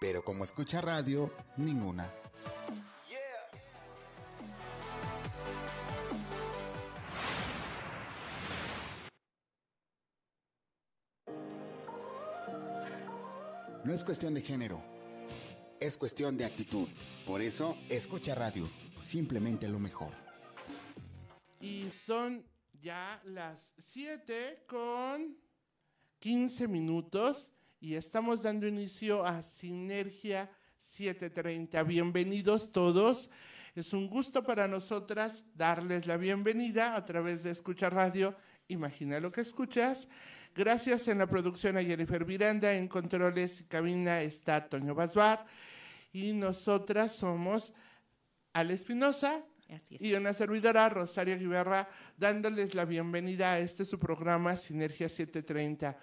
pero como escucha radio, ninguna. No es cuestión de género, es cuestión de actitud. Por eso, escucha radio, simplemente lo mejor. Y son ya las 7 con 15 minutos y estamos dando inicio a Sinergia 730. Bienvenidos todos. Es un gusto para nosotras darles la bienvenida a través de Escucha Radio. Imagina lo que escuchas. Gracias en la producción a Jennifer Miranda, en controles y cabina está Toño Basbar y nosotras somos Ale Espinosa y una servidora Rosario Guiberra dándoles la bienvenida a este su programa Sinergia 730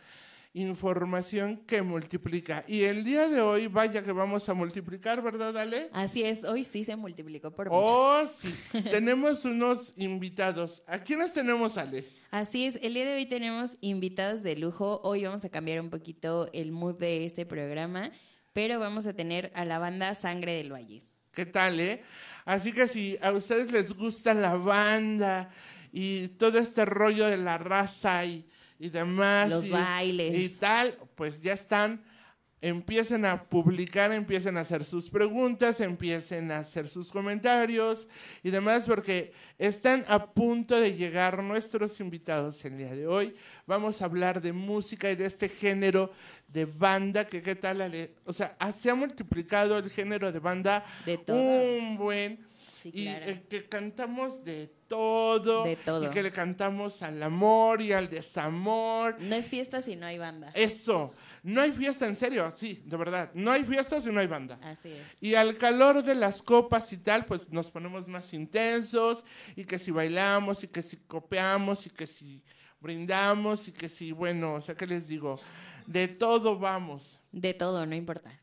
información que multiplica. Y el día de hoy, vaya que vamos a multiplicar, ¿verdad, Ale? Así es, hoy sí se multiplicó por Oh, sí. tenemos unos invitados. ¿A quiénes tenemos, Ale? Así es, el día de hoy tenemos invitados de lujo. Hoy vamos a cambiar un poquito el mood de este programa, pero vamos a tener a la banda Sangre del Valle. ¿Qué tal, eh? Así que si a ustedes les gusta la banda y todo este rollo de la raza y y demás. Los bailes. Y tal, pues ya están, empiecen a publicar, empiecen a hacer sus preguntas, empiecen a hacer sus comentarios y demás, porque están a punto de llegar nuestros invitados el día de hoy. Vamos a hablar de música y de este género de banda, que qué tal, o sea, se ha multiplicado el género de banda de un buen y que cantamos de todo. De todo. Y que le cantamos al amor y al desamor. No es fiesta si no hay banda. Eso. No hay fiesta, en serio, sí, de verdad. No hay fiesta si no hay banda. Así es. Y al calor de las copas y tal, pues nos ponemos más intensos. Y que si bailamos, y que si copiamos, y que si brindamos, y que si, bueno, o sea, ¿qué les digo? De todo vamos. De todo, no importa.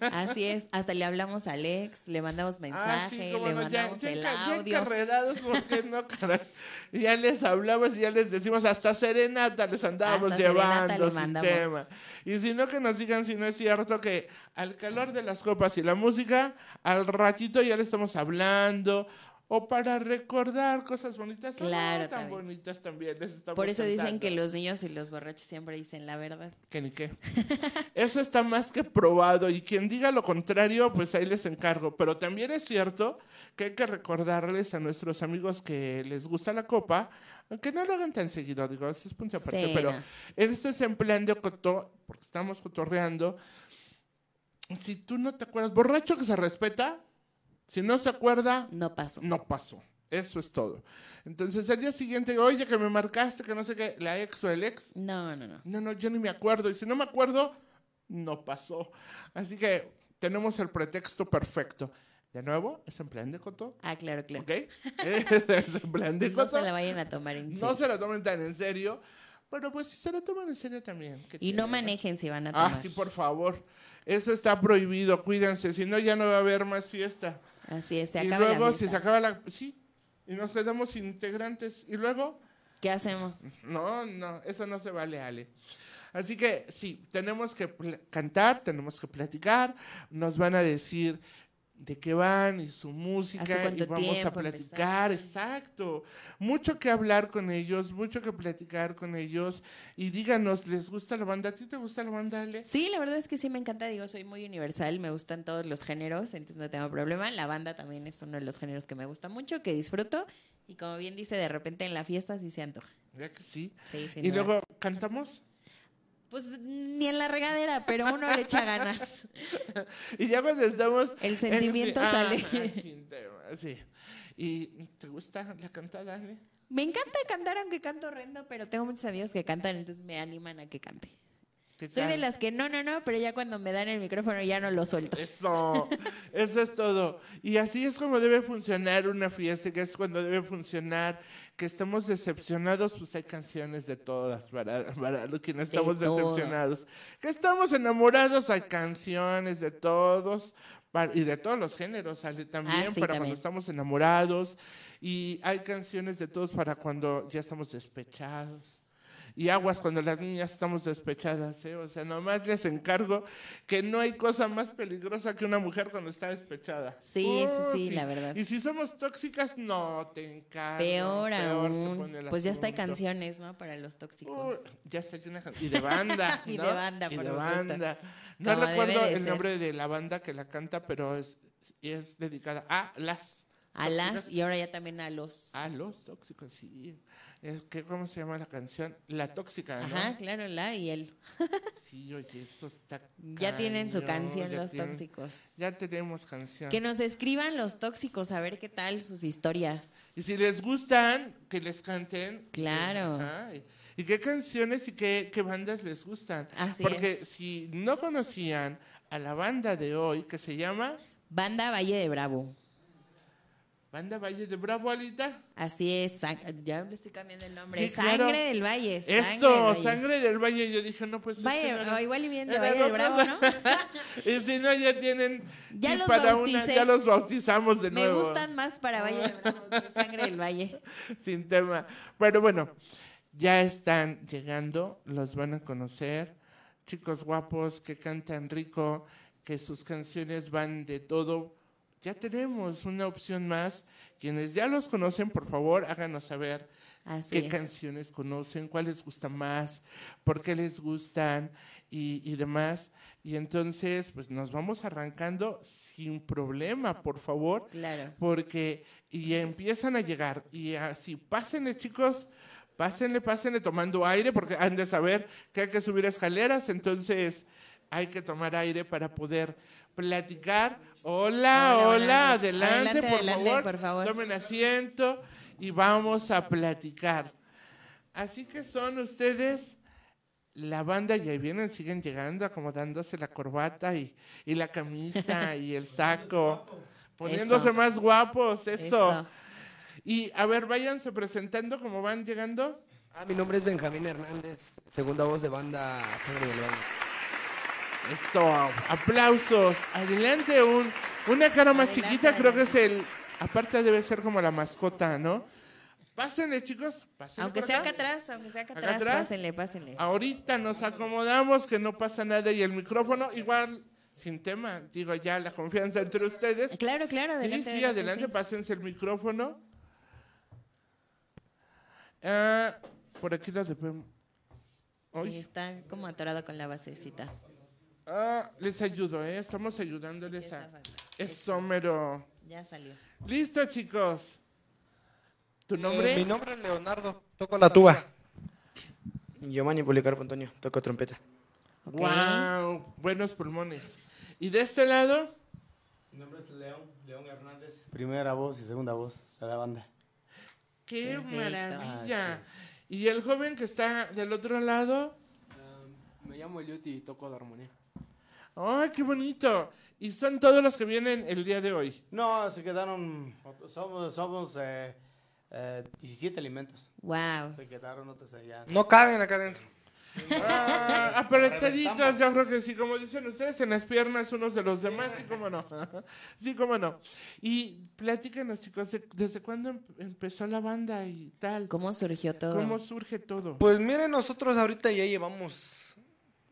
Así es, hasta le hablamos a Alex, le mandamos ah, mensaje, le mandamos el audio. Ya porque no, Ya les hablamos y ya les decimos, hasta serenata les andábamos llevando sin tema. Y si no, que nos digan si no es cierto que al calor de las copas y la música, al ratito ya le estamos hablando o para recordar cosas bonitas claro, tan bonitas también. Por eso dicen que los niños y los borrachos siempre dicen la verdad. Que ni qué. eso está más que probado y quien diga lo contrario, pues ahí les encargo. Pero también es cierto que hay que recordarles a nuestros amigos que les gusta la copa, aunque no lo hagan tan seguido, digo, eso es punto aparte, pero esto es en plan de coto, porque estamos cotorreando. Si tú no te acuerdas, borracho que se respeta, si no se acuerda, no pasó. No pasó. Eso es todo. Entonces, el día siguiente, oye, que me marcaste, que no sé qué, la ex o el ex. No, no, no. No, no, yo ni me acuerdo. Y si no me acuerdo, no pasó. Así que tenemos el pretexto perfecto. De nuevo, es en plan de coto. Ah, claro, claro. ¿Ok? es en plan de coto. No se la vayan a tomar en serio. No se la tomen tan en serio. Pero pues si se la toman en serio también. Y no manejen si van a tomar. Ah, sí, por favor. Eso está prohibido, cuídense, si no ya no va a haber más fiesta. Así es, se y acaba luego, si se acaba la... Sí, y nos quedamos integrantes. ¿Y luego? ¿Qué hacemos? No, no, eso no se vale, Ale. Así que sí, tenemos que cantar, tenemos que platicar, nos van a decir de qué van y su música y vamos a platicar, exacto. Mucho que hablar con ellos, mucho que platicar con ellos y díganos, ¿les gusta la banda? ¿A ti te gusta la banda, Ale? Sí, la verdad es que sí me encanta, digo, soy muy universal, me gustan todos los géneros, entonces no tengo problema. La banda también es uno de los géneros que me gusta mucho, que disfruto y como bien dice, de repente en la fiesta sí se antoja. Ya que sí. Sí, sí. Y luego cantamos. Pues ni en la regadera, pero uno le echa ganas. y ya cuando estamos... El sentimiento sale. Ah, sí, ¿Y te gusta la cantada, Me encanta cantar, aunque canto horrendo, pero tengo muchos amigos que cantan, entonces me animan a que cante. Soy de las que no, no, no, pero ya cuando me dan el micrófono ya no lo suelto. Eso, eso es todo. Y así es como debe funcionar una fiesta, que es cuando debe funcionar que estamos decepcionados, pues hay canciones de todas para, para los que no estamos decepcionados. Que estamos enamorados, hay canciones de todos y de todos los géneros, sale también ah, para cuando estamos enamorados. Y hay canciones de todos para cuando ya estamos despechados. Y aguas cuando las niñas estamos despechadas, ¿eh? O sea, nomás les encargo que no hay cosa más peligrosa que una mujer cuando está despechada. Sí, sí, sí, la verdad. Y si somos tóxicas, no te encargo. Peor se aún. Pues ya está hay canciones, ¿no? Para los tóxicos. Ya está aquí una can- Y de banda. Y de banda, Y por de supuesto. banda. No Como recuerdo de el ser. nombre de la banda que la canta, pero es, es dedicada a las. A las y ahora ya también a los. A los tóxicos, sí. Es que, ¿Cómo se llama la canción? La tóxica, ¿no? Ajá, claro, la y él. Sí, oye, eso está. Ya tienen su canción los tienen- tóxicos. Ya tenemos canción. Que nos escriban los tóxicos a ver qué tal sus historias. Y si les gustan, que les canten. Claro. Ajá, y- ¿Y qué canciones y qué, qué bandas les gustan? Así Porque es. si no conocían a la banda de hoy, que se llama Banda Valle de Bravo. Banda Valle de Bravo, Alita. Así es, ya le estoy cambiando el nombre. Sí, Sangre claro. del Valle. Sangre Esto, del Valle. Sangre del Valle. Yo dije, no, pues. Valle, este no igual y bien de Valle de otra Bravo. ¿no? y si no, ya tienen. Ya los para una, ya los bautizamos de Me nuevo. gustan más para Valle de Bravo que Sangre del Valle. sin tema. Pero bueno, ya están llegando, los van a conocer. Chicos guapos que cantan rico, que sus canciones van de todo. Ya tenemos una opción más. Quienes ya los conocen, por favor, háganos saber Así qué es. canciones conocen, cuál les gusta más, por qué les gustan y, y demás. Y entonces, pues nos vamos arrancando sin problema, por favor Claro. porque y empiezan a llegar y así pásenle chicos pásenle pásenle tomando aire porque han de saber que hay que subir escaleras entonces hay que tomar aire para poder platicar hola Hola, adelante, Adelante, por, adelante, favor. por favor. tomen asiento y vamos a platicar así que son ustedes la banda y ahí vienen, siguen llegando, acomodándose la corbata y, y la camisa y el saco, poniéndose Eso. más guapos, eso. Eso. Y a ver, váyanse presentando como van llegando. Ah, mi nombre es Benjamín Hernández, segunda voz de banda Sangre del Valle. Esto, aplausos. Adelante, un, una cara más Adelante, chiquita, creo que es el, aparte debe ser como la mascota, ¿no? Pásenle, chicos, pásenle Aunque sea acá atrás, aunque sea acá Acá atrás, atrás. pásenle, pásenle. Ahorita nos acomodamos, que no pasa nada y el micrófono igual sin tema, digo ya la confianza entre ustedes. Claro, claro, adelante. sí, sí, adelante, sí. pásense el micrófono. Ah, por aquí lo debemos. Y Ay, está como atorado con la basecita. Ah, les ayudo, ¿eh? Estamos ayudándoles a... falta. Eso, mero. Ya salió. Listo, chicos. ¿Tu Eh, nombre? mi nombre es Leonardo, toco la tuba. Giovanni Policarpo Antonio, toco trompeta. Ok. Wow, buenos pulmones. ¿Y de este lado? Mi nombre es León, León Hernández. Primera voz y segunda voz de la banda. ¡Qué Perfecto. maravilla! Así ¿Y el joven que está del otro lado? me llamo Eliuti y toco la armonía. ¡Ay, qué bonito! Y son todos los que vienen el día de hoy. No, se quedaron, somos, somos eh, eh, 17 alimentos. Wow. Se quedaron otros allá. No caben acá adentro. Ah, apretaditos, yo creo que sí, como dicen ustedes, en las piernas unos de los demás, sí, cómo no. Sí, cómo no. Y platícanos, chicos, ¿de- ¿desde cuándo em- empezó la banda y tal? ¿Cómo surgió todo? ¿Cómo surge todo? Pues miren, nosotros ahorita ya llevamos,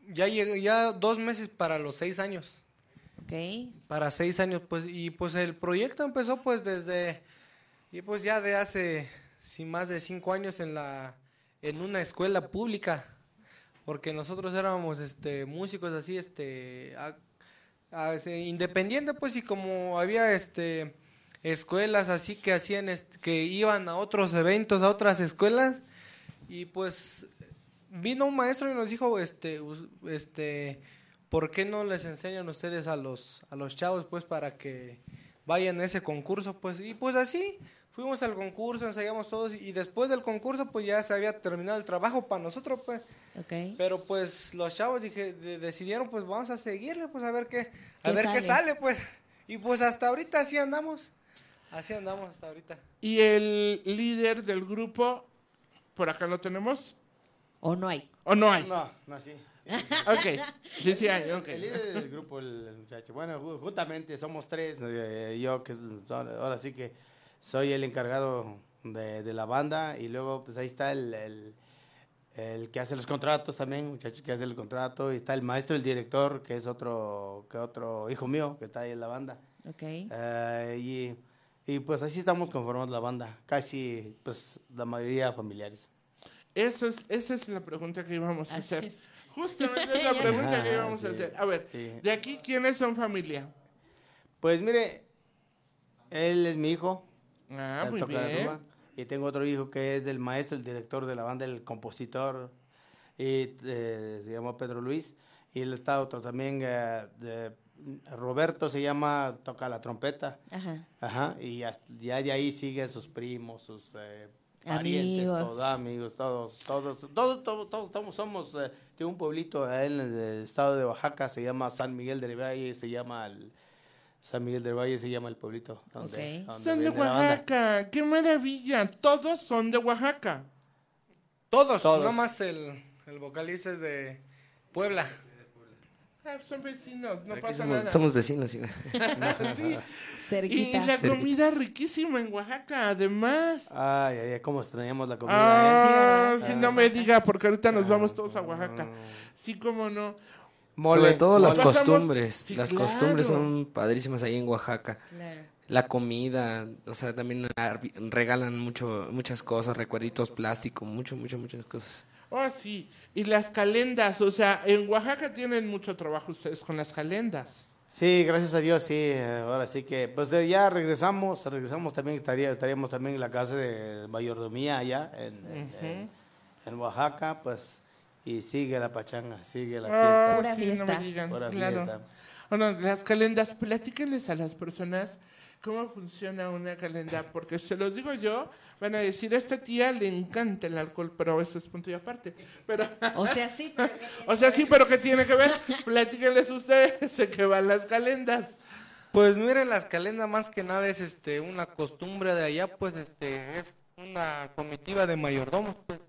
ya, lleg- ya dos meses para los seis años. Ok. Para seis años, pues, y pues el proyecto empezó pues desde, y pues ya de hace, sí, más de cinco años en la, en una escuela pública, porque nosotros éramos, este, músicos así, este, a- a- independiente, pues, y como había, este, escuelas así que hacían, este, que iban a otros eventos, a otras escuelas, y pues vino un maestro y nos dijo, este, este, ¿por qué no les enseñan ustedes a los, a los chavos, pues, para que vayan a ese concurso, pues, y pues así, fuimos al concurso, ensayamos todos, y después del concurso, pues, ya se había terminado el trabajo para nosotros, pues, Ok. pero pues los chavos dije, de- decidieron, pues, vamos a seguirle, pues, a ver qué, a ¿Qué ver qué sale? sale, pues, y pues hasta ahorita así andamos, así andamos hasta ahorita. ¿Y el líder del grupo, por acá lo tenemos? ¿O no hay? ¿O no hay? No, no, sí. sí. Ok, sí, sí hay, ok. El líder del grupo, el, el muchacho. Bueno, ju- juntamente somos tres. eh, yo, que ahora sí que soy el encargado de, de la banda. Y luego, pues ahí está el, el, el que hace los contratos también, muchachos que hace el contrato, y está el maestro, el director, que es otro, que otro hijo mío, que está ahí en la banda. Ok. Eh, y, y pues así estamos conformando la banda, casi pues la mayoría familiares. Eso es, esa es la pregunta que íbamos a Así hacer. es. Justamente es la pregunta que Ah, íbamos a hacer. A ver, sí. de aquí, ¿quiénes son familia? Pues mire, él es mi hijo, Ah, él muy toca la bien. tuba, y tengo otro hijo que es del maestro, el director de la banda, el compositor, y eh, se llama Pedro Luis, y él está otro también, eh, de- Roberto se llama, toca la trompeta, Ajá. ajá, y ya de ahí siguen sus primos, sus eh, parientes, Amigos. todos, amigos, todos, todos, todos, todos, todos, todos somos eh, de un pueblito en el estado de Oaxaca, se llama San Miguel del Valle, se llama el, San Miguel del Valle se llama el pueblito. Donde, Ok. donde Son de. Oaxaca. ¡Qué maravilla! Todos son de Oaxaca. Todos, Todos. no más el, el vocalista es de Puebla. Ah, son vecinos, no pasa somos, nada. somos vecinos. sí. Sí. Y la Cerquita. comida riquísima en Oaxaca, además. Ay, ay, ay, cómo extrañamos la comida, Ah, Sí, si no me diga, porque ahorita nos vamos todos a. Oaxaca. Sí, cómo no. ¿eh? Sobre todo las costumbres. Sí, las claro. costumbres son padrísimas ahí en Oaxaca. Claro. La comida, o sea, también regalan mucho, muchas cosas, recuerditos plástico, mucho, mucho, muchas cosas. Oh, sí. Y las calendas, o sea, en Oaxaca tienen mucho trabajo ustedes con las calendas. Sí, gracias a Dios, sí. Ahora sí que, pues de- ya regresamos, regresamos también, estaría, estaríamos también en la casa de mayordomía allá en, en- en- en Oaxaca, pues, y sigue la pachanga, sigue la Ah, fiesta. Pura sí, no fiesta. me digan, Pura claro. fiesta. Bueno, las calendas, platíquenles a las personas cómo funciona una calenda, porque se los digo yo, van a decir, a esta tía le encanta el alcohol, pero eso es punto y aparte. Pero, O sea, sí. pero ¿qué tiene o sea, que sí, ver? pero ¿qué tiene que ver? Platíquenles ustedes de qué van las calendas. Pues miren, las calendas más que nada es este una costumbre de allá, pues este es una comitiva de mayordomos, pues.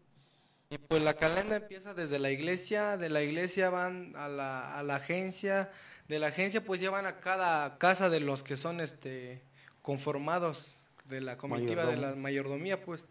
Y pues la calenda empieza desde la iglesia, de la iglesia van a la, a la agencia, de la agencia pues llevan a cada casa de los que son este conformados de la comitiva de la mayordomía, pues.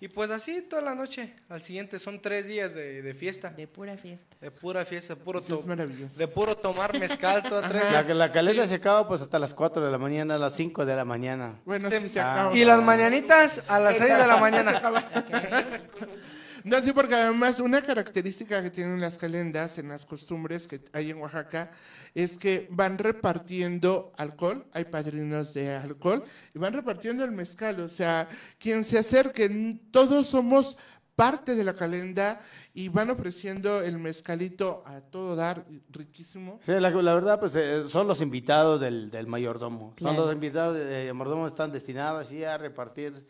Y pues así toda la noche, al siguiente son tres días de, de fiesta, De pura fiesta. de pura fiesta, puro Eso es to- maravilloso. de puro tomar mezcal, toda tres La, la se acaba pues hasta las 4 de la mañana, a las 5 de la mañana. Bueno, sí, se acaba. Y las mañanitas a las 6 de la mañana. No, sí, porque además una característica que tienen las calendas en las costumbres que hay en Oaxaca es que van repartiendo alcohol, hay padrinos de alcohol, y van repartiendo el mezcal. O sea, quien se acerque, todos somos parte de la calenda y van ofreciendo el mezcalito a todo dar, riquísimo. Sí, la, la verdad, pues eh, son los invitados del, del mayordomo. Son los invitados del mayordomo, están destinados así a repartir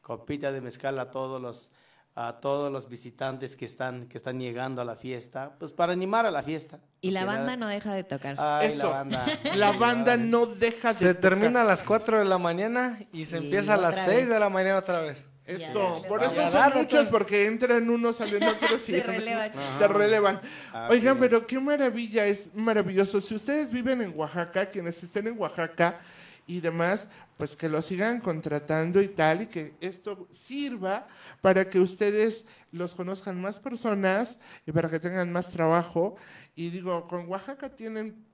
copitas de mezcal a todos los a todos los visitantes que están que están llegando a la fiesta, pues para animar a la fiesta. Y la banda nada. no deja de tocar. Ay, Eso. la banda. La banda no deja de Se tocar. termina a las 4 de la mañana y se Y empieza a las otra 6 vez. de la mañana otra vez. Eso, por eso son Darle muchos, porque entran unos, salen otros y Se relevan. Se relevan. Ah, Oigan, sí. pero qué maravilla, es maravilloso. Si ustedes viven en Oaxaca, quienes estén en Oaxaca y demás, pues que lo sigan contratando y tal, y que esto sirva para que ustedes los conozcan más personas y para que tengan más trabajo. Y digo, con Oaxaca tienen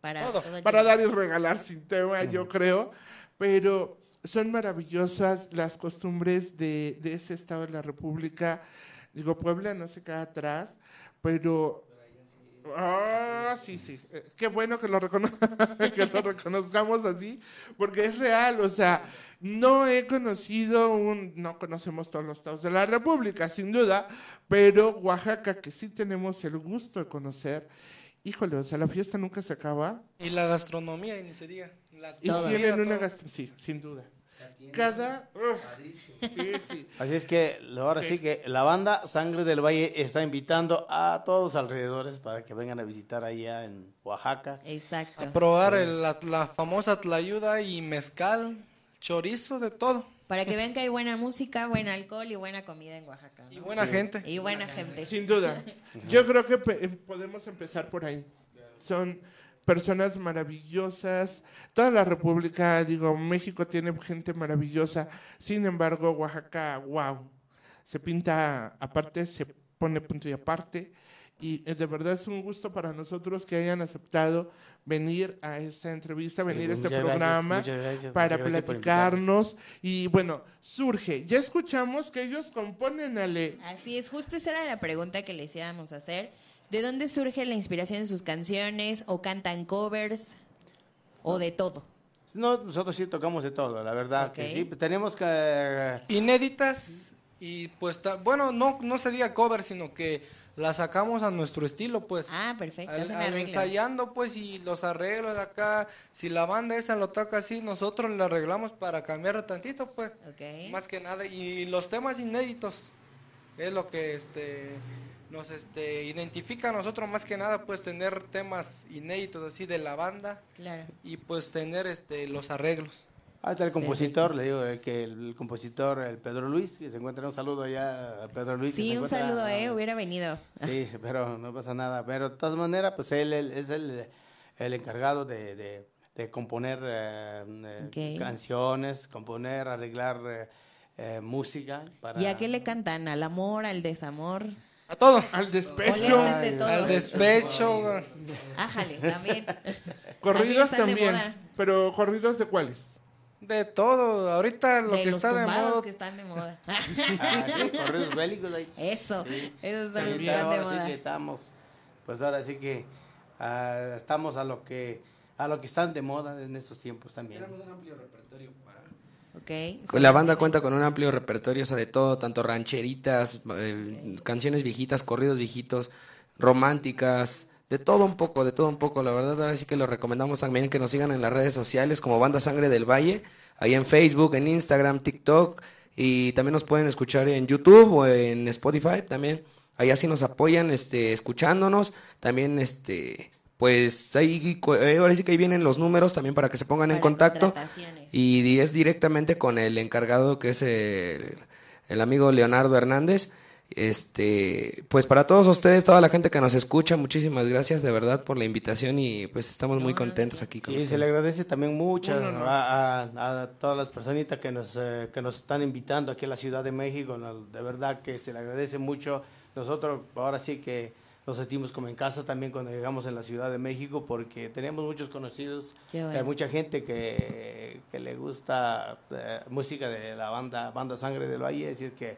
Para, Todo. todo el para dar y regalar sin tema, yo creo, pero son maravillosas las costumbres de, de ese estado de la República. Digo, Puebla no se queda atrás, pero... Ah, sí, sí. Eh, Qué bueno que lo, recono- que lo reconozcamos así, porque es real, o sea, no he conocido un, no conocemos todos los estados de la República, sin duda, pero Oaxaca, que sí tenemos el gusto de conocer, híjole, o sea, la fiesta nunca se acaba, Y la gastronomía, y ni se diga. La y tienen una todo. gastro... Sí, sin duda. Cada... uf, sí, sí. Así es que ahora sí que la banda Sangre del Valle está invitando a todos alrededores para que vengan a visitar allá en Oaxaca. Exacto. A probar el- la, la famosa tlayuda y mezcal, chorizo, de todo. Para que vean que hay buena música, buen alcohol y buena comida en Oaxaca. ¿no? Y buena gente. Y buena gente. Sin duda. Yo creo que podemos empezar por ahí. Son personas maravillosas. Toda la República, digo, México tiene gente maravillosa. Sin embargo, Oaxaca, wow. se pinta aparte, se pone punto y aparte. Y eh, de verdad es un gusto para nosotros que hayan aceptado venir a esta entrevista, venir a este gracias, programa muchas gracias, para muchas platicarnos. Y bueno, surge, ya escuchamos que ellos componen, Ale. Así es, justo esa era la pregunta que les íbamos a hacer. ¿De dónde surge la inspiración en sus canciones? ¿O cantan covers? ¿O de todo? No, nosotros sí tocamos de todo, la verdad. Que sí, tenemos que... eh, Inéditas y pues, ta- bueno, no, no sería cover, sino que la sacamos a nuestro estilo, pues. Ah, perfecto. Al- ensayando pues y los arreglos de acá, si la banda esa lo toca así, nosotros le arreglamos para cambiarlo tantito pues, Ok. más que nada y los temas inéditos es lo que este nos este identifica a nosotros más que nada pues tener temas inéditos así de la banda Claro. y pues tener este los arreglos. Ah, está el compositor, le digo que el, el compositor, el Pedro Luis, que se encuentra, un saludo allá a Pedro Luis. Sí, un saludo, ¿eh? Hubiera venido. Sí, pero no pasa nada. Pero de todas maneras, pues él, él es el, el encargado de, de- de componer eh, eh, canciones, componer, arreglar eh, música. Para... ¿Y a qué le cantan? ¿Al amor, al desamor? A todo. Al ¿O le despecho, de todo? Al despecho. Ájale, también. corridos de también. Pero corridos de cuáles? De todo, ahorita lo de que los está de moda que están de moda. Ah, sí, corridos bélicos ahí. Eso, Sí. que está, de sí moda. que estamos, pues ahora sí que ah, estamos a lo que a lo que están de moda en estos tiempos también. Ok. Pues la banda cuenta con un amplio repertorio, o sea, de todo, tanto rancheritas, eh, canciones viejitas, corridos viejitos, románticas, de todo un poco, de todo un poco. La verdad, ahora sí que lo recomendamos también que nos sigan en las redes sociales como Banda Sangre del Valle, ahí en Facebook, en Instagram, TikTok, y también nos pueden escuchar en YouTube o en Spotify también. Ahí así nos apoyan, este, escuchándonos. También, este, pues ahí, cu- eh, ahora sí que ahí vienen los números también para que se pongan en contacto. Y es directamente con el encargado que es el, el amigo Leonardo Hernández. Este, pues para todos ustedes, toda la gente que nos escucha, muchísimas gracias de verdad por la invitación y pues estamos muy contentos aquí con Y se le agradece también mucho No, no, no. A, a- a todas las personitas que nos, eh, que nos están invitando aquí a la Ciudad de México. ¿no? De verdad que se le agradece mucho. Nosotros ahora sí que nos sentimos como en casa también cuando llegamos en la Ciudad de México porque tenemos muchos conocidos, bueno. hay mucha gente que, que le gusta eh, música de la banda, banda Sangre del Valle, así es que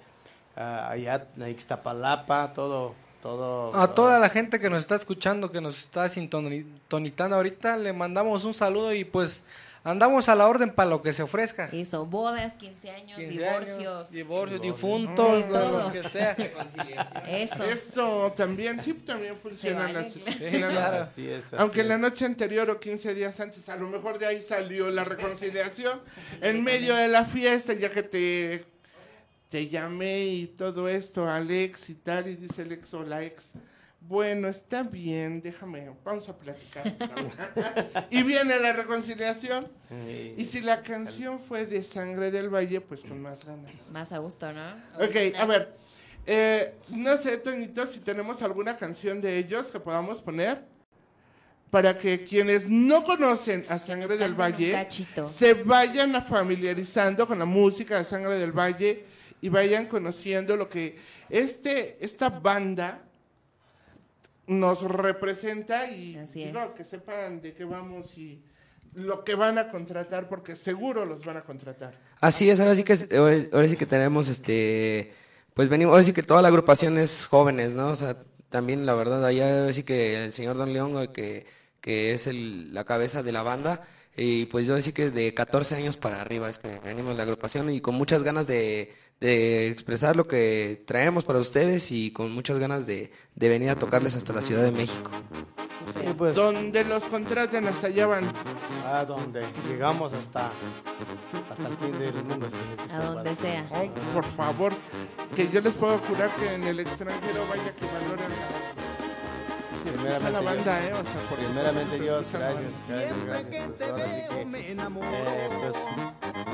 ah, allá en Ixtapalapa, todo... todo A toda la gente que nos está escuchando, que nos está sintonizando ahorita, le mandamos un saludo y pues andamos a la orden para lo que se ofrezca. Eso, bodas, 15 años, 15 años, divorcios. divorcios, difuntos, todo. lo que sea. Eso. Eso también, sí, también funcionan vale, así. claro. Así es, así Aunque es. la noche anterior o 15 días antes, a lo mejor de ahí salió la reconciliación en medio de la fiesta, ya que te, te llamé y todo esto, Alex y tal, y dice el ex o la ex. Bueno, está bien, déjame, vamos a platicar. y viene la reconciliación. Sí. Y si la canción fue de Sangre del Valle, pues con más ganas. Más a gusto, ¿no? Ok, a ver. eh, no sé, Toñito, si tenemos alguna canción de ellos que podamos poner para que quienes no conocen a Sangre del Valle se vayan a familiarizando con la música de Sangre del Valle y vayan conociendo lo que este, esta banda nos representa y Así digo, es. que sepan de qué vamos y lo que van a contratar, porque seguro los van a contratar. Así es, ahora sí que es- ahora sí que tenemos este pues venimos, ahora sí que toda la agrupación es jóvenes, ¿no? O sea, también la verdad allá ahora sí que el señor Don León que, que es el, la cabeza de la banda y pues yo sí que de 14 años para arriba es que venimos la agrupación y con muchas ganas de, de expresar lo que traemos para ustedes y con muchas ganas de, de venir a tocarles hasta la Ciudad de México. Sí, pues, Donde los contraten hasta allá van. a donde llegamos hasta, hasta el fin del mundo. A donde sea. Oh, por favor, que yo les puedo jurar que en el extranjero vaya que valoren la, Primeramente la Dios. banda, ¿eh? O sea, por Primeramente Dios, gracias, banda. gracias, gracias. Pues ahora sí que, eh,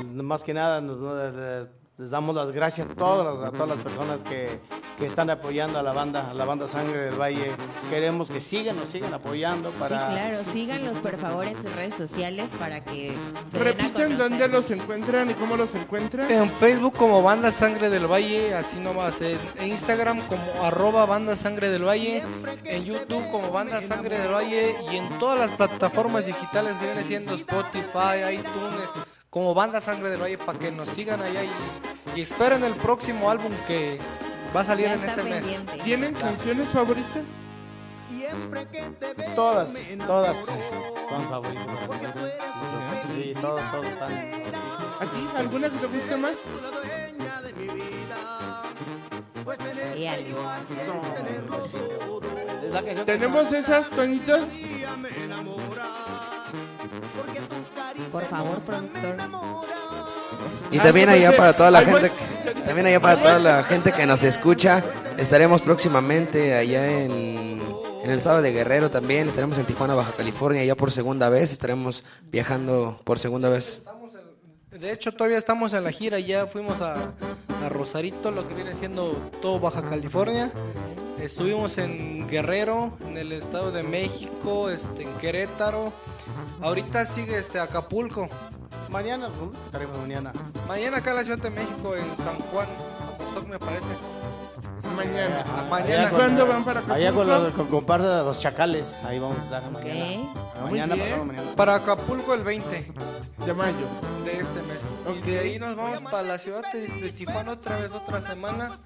pues, más que nada nos- nos- les, damos las gracias a todas las, a todas las personas que, que están apoyando a la banda, a la banda Sangre del Valle. Queremos que sigan, nos sigan apoyando para... Sí, claro, síganlos por favor en sus redes sociales para que se conocer. dónde los encuentran y cómo los encuentran. En Facebook como Banda Sangre del Valle, así nomás. En Instagram como arroba Banda Sangre del Valle. En YouTube como Banda Sangre del Valle. Y en todas las plataformas digitales que viene siendo Spotify, iTunes, como Banda Sangre del Valle, para que nos sigan allá y, y esperen el próximo álbum que va a salir en este mes. ¿Tienen canciones favoritas? Todas, todas son favoritas. Sí, todos, todos están. ¿A ti? ¿Alguna que te guste más? Hay algo. Es la canción que- ¿Tenemos esas, Toñito? Por favor, productor. Y también allá para toda la gente, también allá para toda la gente que nos escucha, estaremos próximamente allá en, en el estado de Guerrero también, estaremos en Tijuana, Baja California, ya por segunda vez, estaremos viajando por segunda vez. De hecho, todavía estamos en la gira, ya fuimos a, a Rosarito, lo que viene siendo todo Baja California. Estuvimos en Guerrero, en el Estado de México, este, en Querétaro. Ahorita sigue este Acapulco. Mañana, estaremos mañana. Mañana acá en la Ciudad de México, en San Juan, me parece. Mañana. Ah, mañana. con- ¿Cuándo van para Allá con Acapulco? los con comparsa de los chacales, ahí vamos a estar mañana. Muy Mañana, bien. pasado mañana. Para Acapulco el 20 De mayo. de este mes. Y de ahí nos vamos para la ciudad de, de Tijuana otra vez otra semana.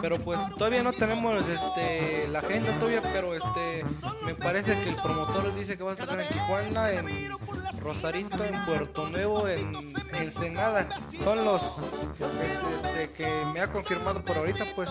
Pero pues todavía no tenemos este la agenda todavía, pero este me parece que el promotor dice que va a estar en Tijuana, en Rosarito, en Puerto Nuevo, en Ensenada. Son los este, que me ha confirmado por ahorita pues.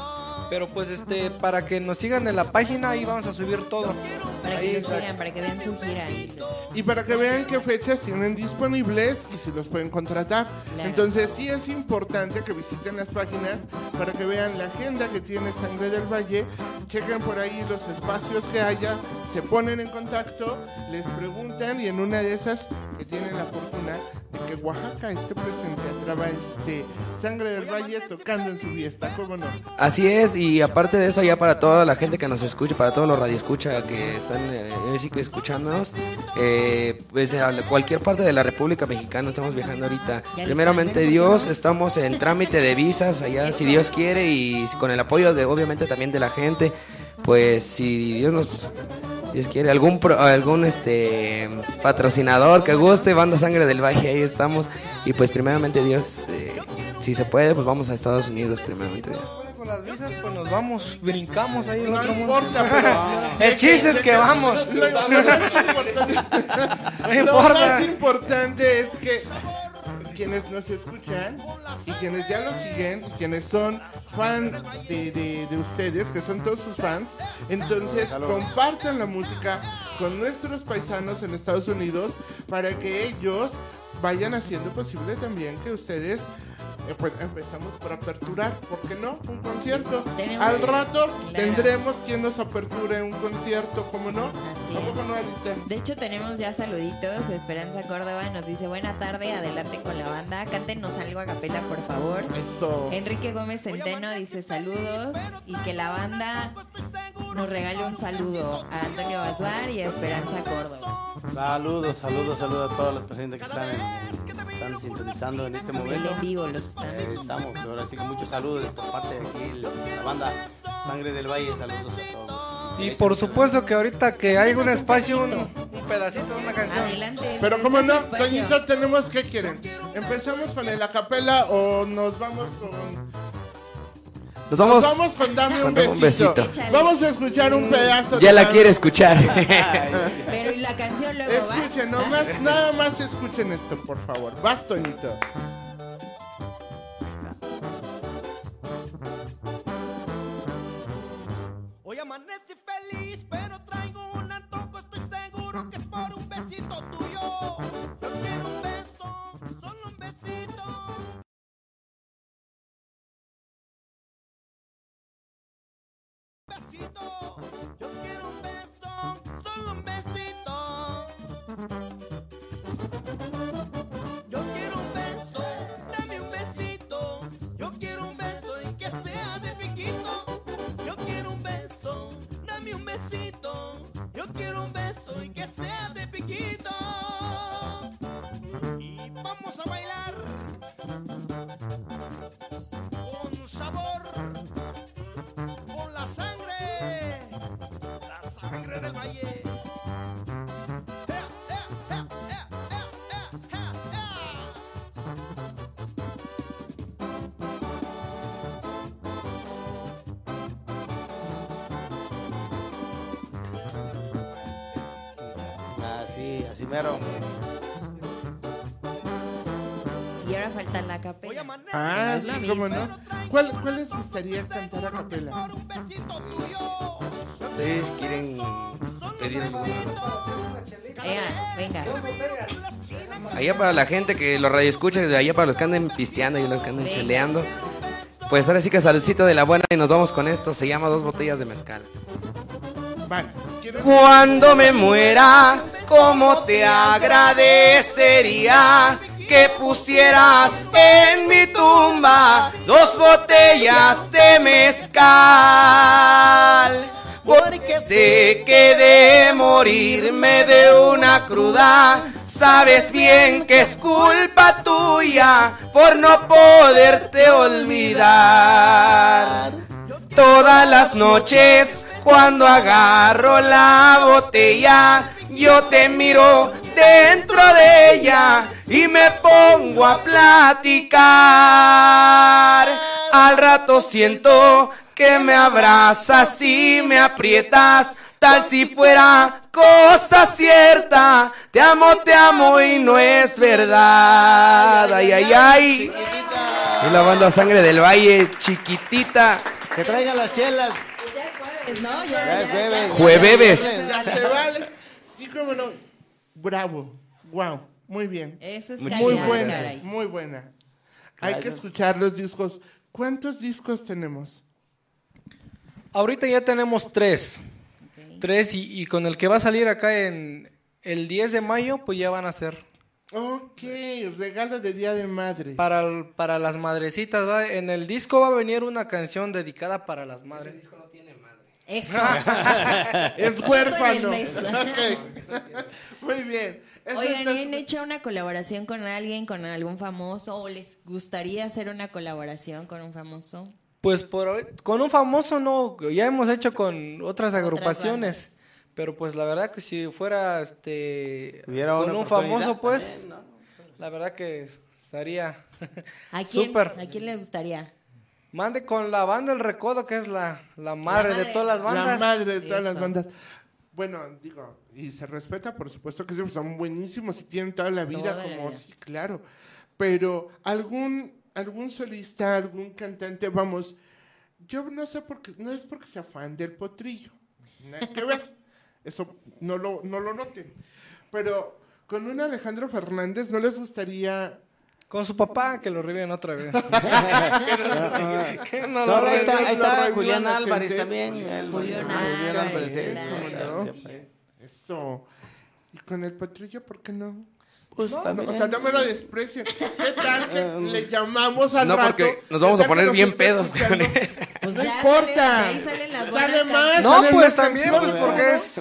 Pero pues este para que nos sigan en la página ahí vamos a subir todo. Para Ahí que lo está. sigan, para que vean su gira. y Y para que vean qué fechas tienen disponibles y si los pueden contratar. Claro. Entonces sí es importante que visiten las páginas para que vean la agenda que tiene Sangre del Valle, chequen por ahí los espacios que haya, se ponen en contacto, les preguntan y en una de esas que tienen la fortuna de que Oaxaca esté presente a través de Sangre del Valle tocando en su fiesta, ¿cómo no? Así es, y aparte de eso, ya para toda la gente que nos escucha, para todos los radioescucha que están eh, escuchándonos, eh, pues a cualquier parte de la República Mexicana estamos viajando ahorita. Primeramente Dios, estamos en trámite de visas allá, si Dios quiere, y con el apoyo de obviamente también de la gente, pues si Dios nos... Dios quiere, algún pro- algún este patrocinador que guste, Banda Sangre del Valle, ahí estamos. Y pues primeramente Dios, eh, si se puede, pues vamos a Estados Unidos primeramente Dios. Con las visas pues nos vamos, brincamos ahí No otro mundo. importa, pero... El chiste es que vamos. Lo, más importante es que quienes nos escuchan y quienes ya lo siguen y quienes son fan de, de- de ustedes, que son todos sus fans, entonces compartan la música con nuestros paisanos en Estados Unidos para que ellos vayan haciendo posible también que ustedes eh, pues empezamos por aperturar, ¿por qué no? Un concierto. Tenemos- Al rato Claro. tendremos quien nos aperture un concierto, ¿cómo no? Así ¿A poco es. no? De hecho, tenemos ya saluditos. Esperanza Córdoba nos dice: Buena tarde, adelante con la banda. Cántenos algo a capela, por favor. Eso. Enrique Gómez Centeno dice saludos y que la banda nos regale un saludo a Antonio Basuar y a Esperanza Córdoba. Saludos, saludos, saludos a todos los presentes que están, en- están sintonizando en este momento. en vivo los están. Eh, estamos, ahora sí que muchos saludos por parte de aquí, la banda Sangre del Valle, saludos a todos. Y por supuesto que ahorita que hay un espacio, un, un pedacito de una canción. Adelante. Pero este como no. Toñito, tenemos que quieren. ¿Empezamos con el acapela o nos vamos con Nos vamos. Nos vamos con dame un besito. un besito. Échale. Vamos a escuchar un pedazo. Ya de la Dame- quiere escuchar. Pero y la canción luego va. Escuchen, nomás, nada más escuchen esto, por favor. Vas, Yo quiero un beso, solo un besito. Yo quiero un beso, dame un besito. Yo quiero un beso y que sea de piquito. Yo quiero un beso, dame un besito. Yo quiero un beso y que sea de piquito. falle. Así, así mero. Y ahora falta la capela. Ah, Es sí, la cómo no. ¿Cuál, cuál les gustaría cantar a capela? Ustedes quieren alguna? Ea, venga. Allá para la gente que los radioescucha, de allá para los que anden pisteando y los que anden Venga. cheleando. Pues ahora sí que saludcito de la buena y nos vamos con esto. Se llama Dos Botellas de Mezcal. Cuando me muera, ¿cómo te agradecería que pusieras en mi tumba dos botellas de mezcal? Porque sé que de morirme de una cruda, sabes bien que es culpa tuya por no poderte olvidar. Todas las noches cuando agarro la botella, yo te miro dentro de ella y me pongo a platicar. Al rato siento que me abrazas y me aprietas, tal si fuera cosa cierta. Te amo, te amo y no es verdad. Ay, ay, ay. Y la banda Sangre del Valle, chiquitita. Que traigan las chelas. No, Ya es jueves. Jueves. Ya se vale. Sí, cómo no. Bravo. Wow. Muy bien. Eso es Muy buena. Muy buena. Hay que escuchar los discos. ¿Cuántos discos tenemos? Ahorita ya tenemos tres. Tres y, y con el que va a salir acá en el 10 de mayo, pues ya van a ser. Ok, regalo de Día de Madre. Para, el- para las madrecitas, ¿va? En el disco va a venir una canción dedicada para las madres. Eso. Es huérfano. Con el beso. Ok. Muy bien. Eso Oigan, está ¿y han hecho una colaboración con alguien, con algún famoso? ¿O les gustaría hacer una colaboración con un famoso? Pues por hoy- con un famoso no, ya hemos hecho con otras agrupaciones. Pero pues la verdad que si fuera este Hubiera con un famoso pues también, la verdad que estaría ¿A quién, súper. ¿A quién les gustaría? Mande con la banda El Recodo que es la, la madre de madre. todas las La bandas. madre de todas las bandas. Bueno, digo, y se respeta, por supuesto que sí, son buenísimos y tienen toda la vida Toda la como vida. sí, claro. Pero algún algún solista, algún cantante, vamos, yo no sé por qué, no es porque sea fan del potrillo. Nada que ver. Eso no lo, no lo noten. Pero con un Alejandro Fernández, ¿no les gustaría Con su papá que lo reviven otra vez. Que no No, lo ahí está, ahí Julián Álvarez también. el- Julián Julián Álvarez, no. esto? Y con el potrillo, ¿por qué no? Pues No, también. no, o sea, no me lo desprecien. ¿Qué tal que le llamamos al No, rato? porque nos vamos a ¿Qué tal poner bien pedos con él. Pues no ya importa. sale- de ahí salen las buenas Sale más, No, salen pues también, pues porque ¿no? es,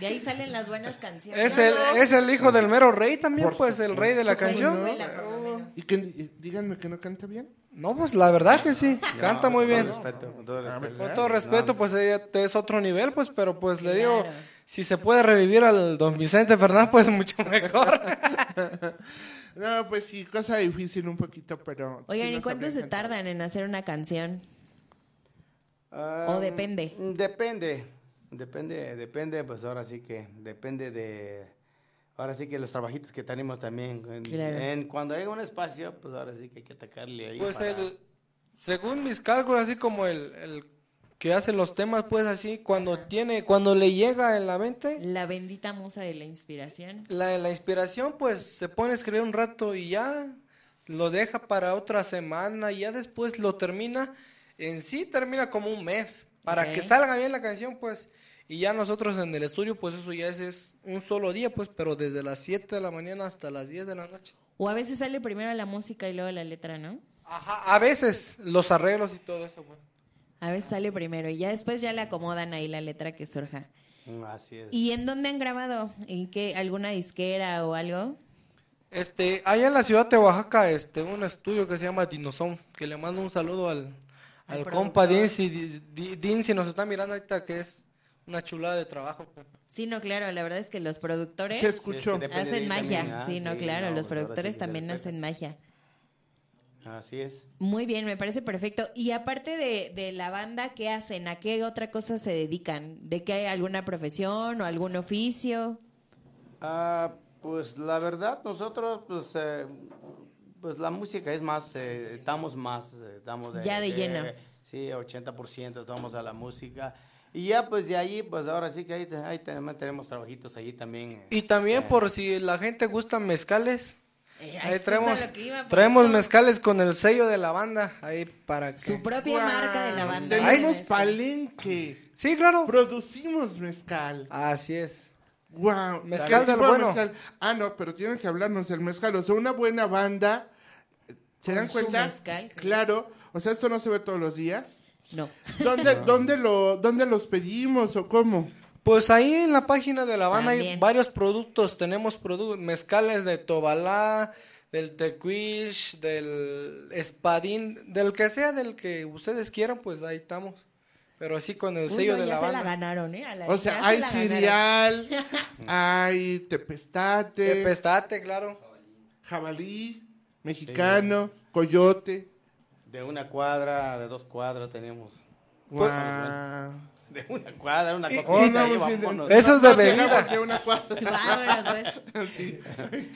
De ahí salen las buenas canciones. es, el, es el hijo del mero rey también, Por pues el rey de la canción. ¿no? Escuela. Y que díganme que no canta bien. No, pues la verdad que sí, canta muy bien. Con todo respeto, con todo respeto. Con todo respeto, pues ella es otro nivel, pues, pero pues le digo. Si se puede revivir al don Vicente Fernández, pues mucho mejor. No, pues sí, cosa difícil un poquito, pero. Oigan, sí ¿y cuánto se tardan en hacer una canción? Ah, ¿O depende? Depende. Depende, depende, pues ahora sí que depende de. Ahora sí que los trabajitos que tenemos también. En, Claro. en- cuando hay un espacio, pues ahora sí que hay que atacarle ahí. Pues para- el, según mis cálculos, así como el, el que hace los temas, pues así, cuando tiene, cuando le llega en la mente, La bendita musa de la inspiración. la, la inspiración, pues se pone a escribir un rato y ya lo deja para otra semana y ya después lo termina. En sí termina como un mes. Para que salga bien la canción, pues. Y ya nosotros en el estudio, pues eso ya es, es un solo día, pues, pero desde las 7 de la mañana hasta las 10 de la noche. O a veces sale primero la música y luego la letra, ¿no? Ajá, a veces los arreglos y todo eso, pues. A veces sale primero y ya después ya le acomodan ahí la letra que surja. Mm, Así es. ¿Y en dónde han grabado? ¿En qué? ¿Alguna disquera o algo? Este, allá en la ciudad de Oaxaca, este, un estudio que se llama Dinoson, que le mando un saludo al, Al al compa. Dinsi, Di- Di- Dinsi nos está mirando ahorita que es una chulada de trabajo. pues. Sí, no, claro, la verdad es que los productores Se escuchó. Hacen magia. también, ah, sí, no, sí, claro, no, los pues sí productores se también hacen magia. Así es. Muy bien, me parece perfecto. Y aparte de, de la banda, ¿qué hacen? ¿A qué otra cosa se dedican? ¿De qué hay alguna profesión o algún oficio? Ah, pues la verdad, nosotros, pues, eh, pues la música es más, eh, estamos más, eh, estamos Ya de lleno. Sí, 80% estamos a la música. Y ya, pues de ahí, pues ahora sí que ahí, ahí tenemos, tenemos trabajitos allí también. Y también Eh, por si la gente gusta mezcales, Eh, ahí traemos, iba, traemos eso. mezcales con el sello de la banda, ahí para que... Su propia marca de la banda. Tenemos Ay, palenque. Sí, claro. Producimos mezcal. Así es. Wow. Mezcal ¿Qué del bueno. mezcal? Ah, no, pero tienen que hablarnos del mezcal. O sea, una buena banda. ¿Se dan su cuenta? mezcal. Claro. O sea, esto no se ve todos los días. No. ¿Dónde, dónde, lo, ¿Dónde los pedimos o cómo? Pues ahí en la página de la banda hay varios productos. Tenemos produ- mezcales de Tobalá, del Tequish, del Espadín, del que sea, del que ustedes quieran, pues ahí estamos. Pero así con el Uy, sello no, de ya la se la banda. ganaron, ¿eh? A la- O sea, se hay cereal, hay tepestate, De Pestate, claro. jabalí, mexicano, coyote. De una cuadra, de dos cuadras tenemos. Guau. De una cuadra, una Y- copa. Oh, y- no, ahí pues, vámonos. de- Eso es de no bebida. Sí.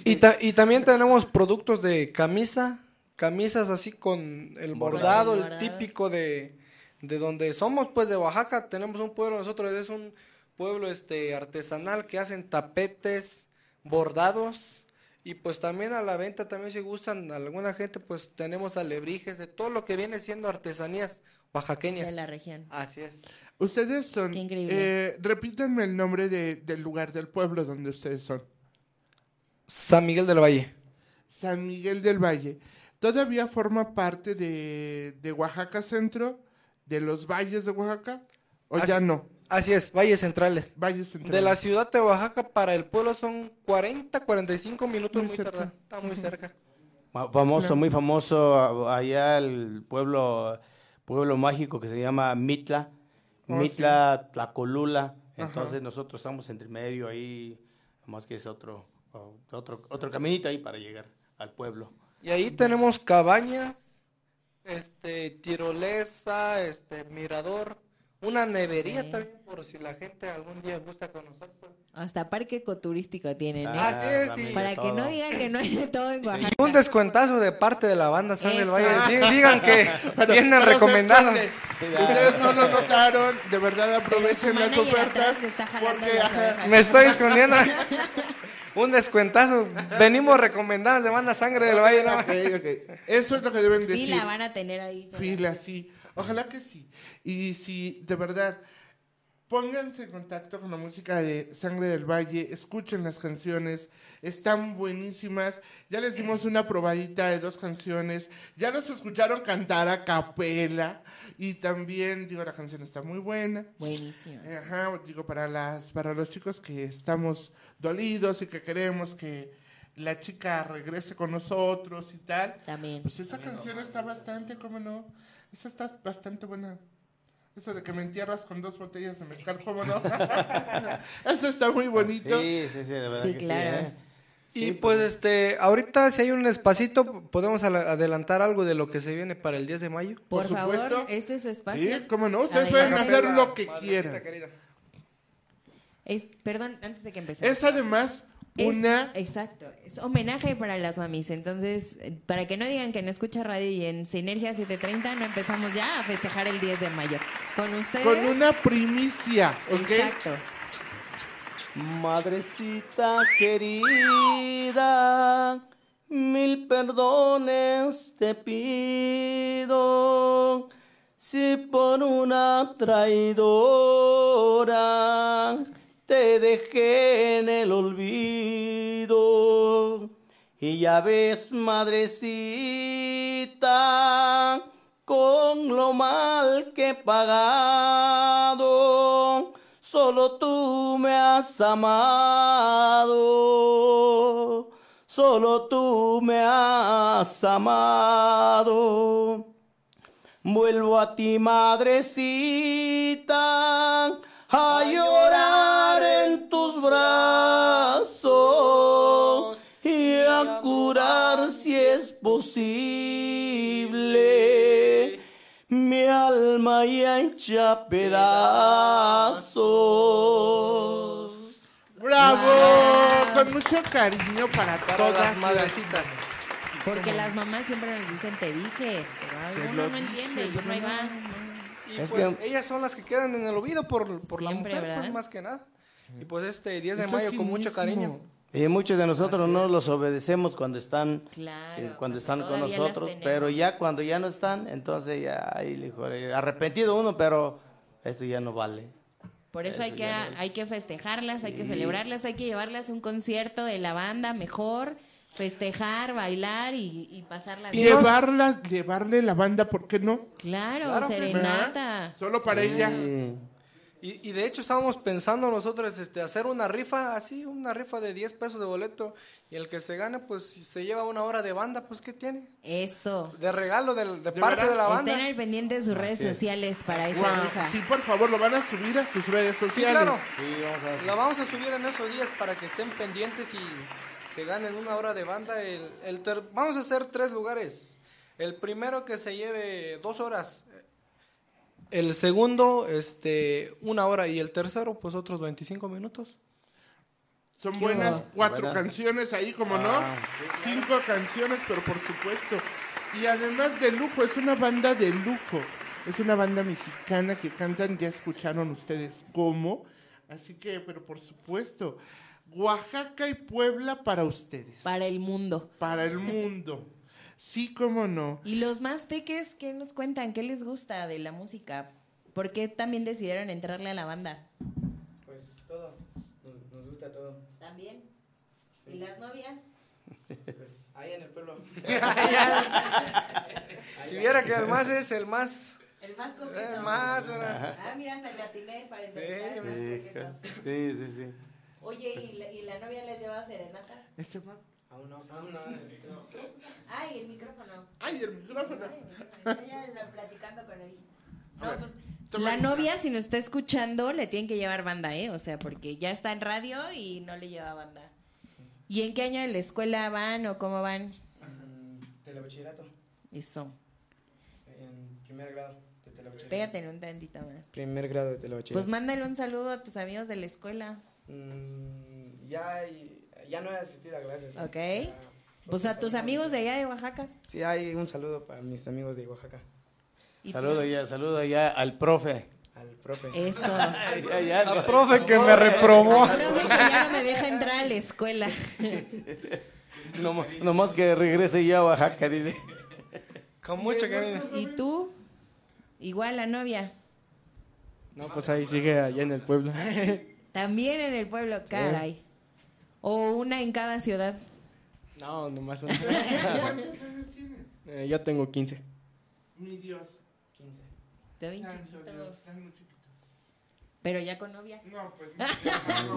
Y, ta- y también tenemos productos de camisa, camisas así con el bordado, el típico de, de donde somos, pues de Oaxaca. Tenemos un pueblo, nosotros es un pueblo este artesanal que hacen tapetes, bordados. Y pues también a la venta también si gustan alguna gente, pues tenemos alebrijes de todo lo que viene siendo artesanías oaxaqueñas. De la región. Así es. Ustedes son. Qué increíble. Eh, repítanme el nombre de- del lugar, del pueblo donde ustedes son. San Miguel del Valle. San Miguel del Valle. ¿Todavía forma parte de, de Oaxaca Centro? ¿De los valles de Oaxaca? ¿O Así- ya no? Así es, Valles Centrales. Valles Centrales. De la ciudad de Oaxaca para el pueblo son 40, 45 minutos Muy muy, cerca. Está muy cerca. Fa- Famoso, muy famoso allá el pueblo, pueblo mágico que se llama Mitla, Oh, Mitla, Tlacolula. Entonces nosotros estamos entre medio ahí, más que es otro, otro, otro caminito ahí para llegar al pueblo. Y ahí tenemos cabañas, este, tirolesa, este, mirador, una nevería Sí. también por si la gente algún día gusta conocer. pues. Hasta parque ecoturístico tienen, ¿eh? Ah, sí, sí. Ramiro, Para que no digan que no hay de todo en Oaxaca. Y un descuentazo de parte de la banda San del. Valle. Di- Digan que Pero- vienen pero recomendados. Ustedes no lo notaron. De verdad aprovechen las ofertas. Porque, las. Me estoy escondiendo. un descuentazo. Venimos recomendados de banda Sangre del Valle. ¿no? ok, ok. Eso es lo que deben decir. Sí, la van a tener ahí. Fila, sí. Ojalá que sí. Y si de verdad, pónganse en contacto con la música de Sangre del Valle, escuchen las canciones, están buenísimas. Ya les dimos una probadita de dos canciones, ya los escucharon cantar a capela y también, digo, la canción está muy buena. Buenísimo. Ajá, digo, para, las, para los chicos que estamos dolidos y que queremos que la chica regrese con nosotros y tal. También. Pues esa canción está bastante, ¿cómo no? Esa está bastante buena. Eso de que me entierras con dos botellas de mezcal, ¿cómo no? Eso está muy bonito. Sí, sí, sí, de verdad Sí, que claro. sí. ¿eh? Y pues este, ahorita si hay un espacito, podemos adelantar algo de lo que se viene para el 10 de mayo. Por, por supuesto. favor, este es su espacio. Sí, ¿cómo no? Ustedes pueden hacer lo que quieran. Es- perdón, antes de que empecemos. Es además Es- una... Exacto, es homenaje para las mamis. Entonces, para que no digan que no escucha radio y en Sinergia 730 no empezamos ya a festejar el 10 de mayo. Con ustedes. Con una primicia, ¿ok? Exacto. Madrecita querida, mil perdones te pido. Si por una traidora te dejé en el olvido. Y ya ves, madrecita, con lo mal que he pagado, solo tú me has amado, solo tú me has amado. Vuelvo a ti, madrecita, a llorar tus brazos y a curar si es posible mi alma ya hecha pedazos. ¡Bravo! con mucho cariño para, Para todas las madrecitas. Porque las mamás siempre nos dicen, te dije, pero lo no entiende dije, y uno ahí no, va. Y Es pues que- ellas son las que quedan en el olvido por, por la Siempre, mujer, ¿verdad? pues más que nada. Y pues este 10 de Eso mayo sí con mucho cariño. Y muchos de nosotros no los obedecemos cuando están Claro. eh, cuando están con nosotros, pero ya cuando ya no están, entonces ya ahí, arrepentido uno, pero eso ya no vale. Por eso, hay, que, hay que festejarlas, hay que Sí. celebrarlas, hay que llevarlas a un concierto de la banda mejor, festejar, bailar y, y pasarla bien. Llevarla, llevarle la banda, ¿por qué no? Claro, Claro sí. serenata. Solo para ella. Sí. Y, y de hecho estábamos pensando nosotros este, hacer una rifa, así, una rifa de 10 pesos de boleto. Y el que se gane, pues si se lleva una hora de banda, pues ¿qué tiene? Eso. De regalo del- de, ¿De parte de la banda. Estén al pendiente de sus redes es. sociales para esa rifa. Sí, por favor, lo van a subir a sus redes Sí, sociales. claro. Sí, vamos a La vamos a subir en esos días para que estén pendientes y se ganen una hora de banda. El, el ter- vamos a hacer tres lugares. El primero que se lleve dos horas. El segundo, este, una hora. Y el tercero, pues otros 25 minutos. Son buenas va. cuatro Buenas. canciones ahí, como Ah. no. Cinco canciones, pero por supuesto. Y además de lujo, es una banda de lujo. Es una banda mexicana que cantan, ya escucharon ustedes cómo. Así que, pero por supuesto, Oaxaca y Puebla para ustedes. Para el mundo. Para el mundo. Sí, cómo no. Y los más peques, ¿qué nos cuentan? ¿Qué les gusta de la música? ¿Por qué también decidieron entrarle a la banda? Pues todo, nos, nos gusta todo. También. ¿Y las novias? Pues ahí en el pueblo. Si viera que además es el más... El más coqueto. El más... ¿verdad? Ah, mira, hasta le atiné para Sí, más coqueto. Sí, sí, sí. Oye, ¿y la, ¿y la novia les lleva serenata? Ese va- Aún no, aún no. Ay, el micrófono. Ay, el micrófono. Ay, ya anda platicando con él. No, pues, la novia, si nos está escuchando, le tienen que llevar banda, ¿eh? O sea, porque ya está en radio y no le lleva banda. ¿Y en qué año de la escuela van o cómo van? Mm, Telebachillerato, Eso. sí, en primer grado de telebachillerato. Pégate un tantito más. Primer grado de Pues telebachillerato. mándale un saludo a tus amigos de la escuela. Mm, ya, ya no he asistido a clases. Ok. Ya, Pues a tus amigos de allá de Oaxaca. Sí, hay un saludo para mis amigos de Oaxaca. ¿Y Saludo tú? ya, saludo ya al profe. Al profe. Eso. Ya, ya, Al profe que me reprobó. Al profe que ya no me deja entrar a la escuela. No, nomás que regrese ya a Oaxaca, dice. Con mucho cariño. ¿Y tú? Igual la novia. No, pues ahí sigue allá en el pueblo. También en el pueblo, caray. O una en cada ciudad. no, nomás una. ¿Cuántos años tiene? Eh, yo tengo 15. Mi Dios. 15. Te ven chiquitos. Están muy chiquitos. Pero ya con novia. No, pues.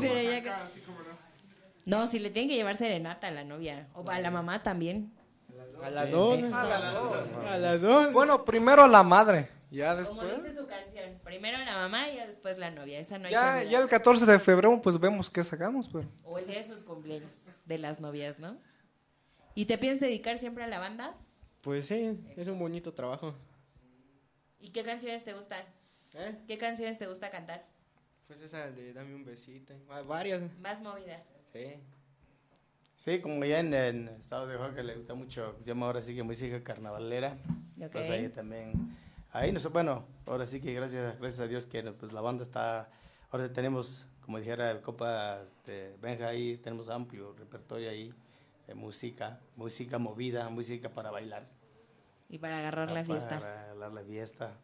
Pero ya Oaxaca, así como no. No, si le tienen que llevar serenata a la novia. O a la mamá también. A las dos. Eso. A las dos. Bueno, primero la madre. Ya Como después... dice su canción. Primero la mamá y ya después la novia. Esa no hay Ya, ya el 14 de febrero pues vemos qué sacamos, pero... O el día de sus cumpleaños. De las novias, ¿no? ¿Y te piensas dedicar siempre a la banda? Pues sí, es un bonito trabajo. ¿Y qué canciones te gustan? ¿Eh? ¿Qué canciones te gusta cantar? Pues esa de Dame un besito. Va- Varias. Más movidas. Sí. Sí, como ya en el estado de Oaxaca le gusta mucho, se llama ahora sí que música carnavalera. Ok. Pues ahí también, ahí no sé, bueno, ahora sí que gracias, gracias a Dios que pues la banda está, ahora sí tenemos, como dijera el copa de Benja ahí, tenemos amplio repertorio ahí de música, música movida, música para bailar. Y para agarrar la fiesta. Para bailar la fiesta.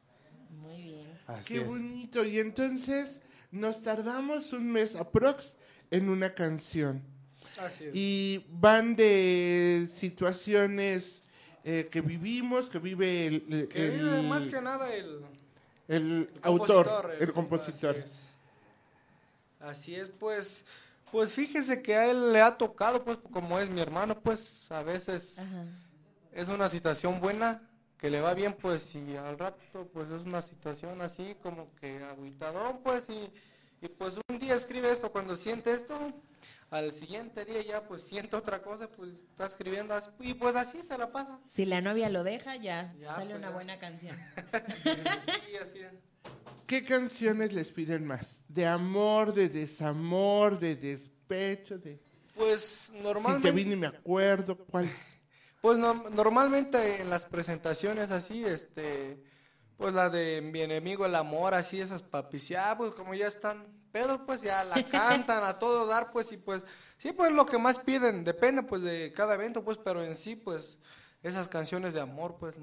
Muy bien. Así Qué es. bonito. Y entonces nos tardamos un mes aprox en una canción. Así es. Y van de situaciones eh, que vivimos, que vive el, el- Que el- vive más que nada el... el el autor, compositor, el compositor. Así es. Así es, pues, pues fíjese que a él le ha tocado, pues, como es mi hermano, pues, a veces Ajá. es una situación buena, que le va bien, pues, y al rato, pues, es una situación así, como que agüitadón, pues, y, y pues un día escribe esto, cuando siente esto, al siguiente día ya, pues, siente otra cosa, pues, está escribiendo así, y pues así se la pasa. Si la novia lo deja, ya, Ya, sale pues una ya. buena canción. Sí, así es. ¿Qué canciones les piden más? ¿De amor, de desamor, de despecho, de Pues Si te normalmente, vi ni me acuerdo cuál. pues no- normalmente en las presentaciones así, este, pues la de mi enemigo el amor, así esas papis, ya pues como ya están pedos, pues ya la cantan a todo dar, pues y pues sí, pues lo que más piden, depende pues de cada evento, pues, pero en sí, pues esas canciones de amor, pues,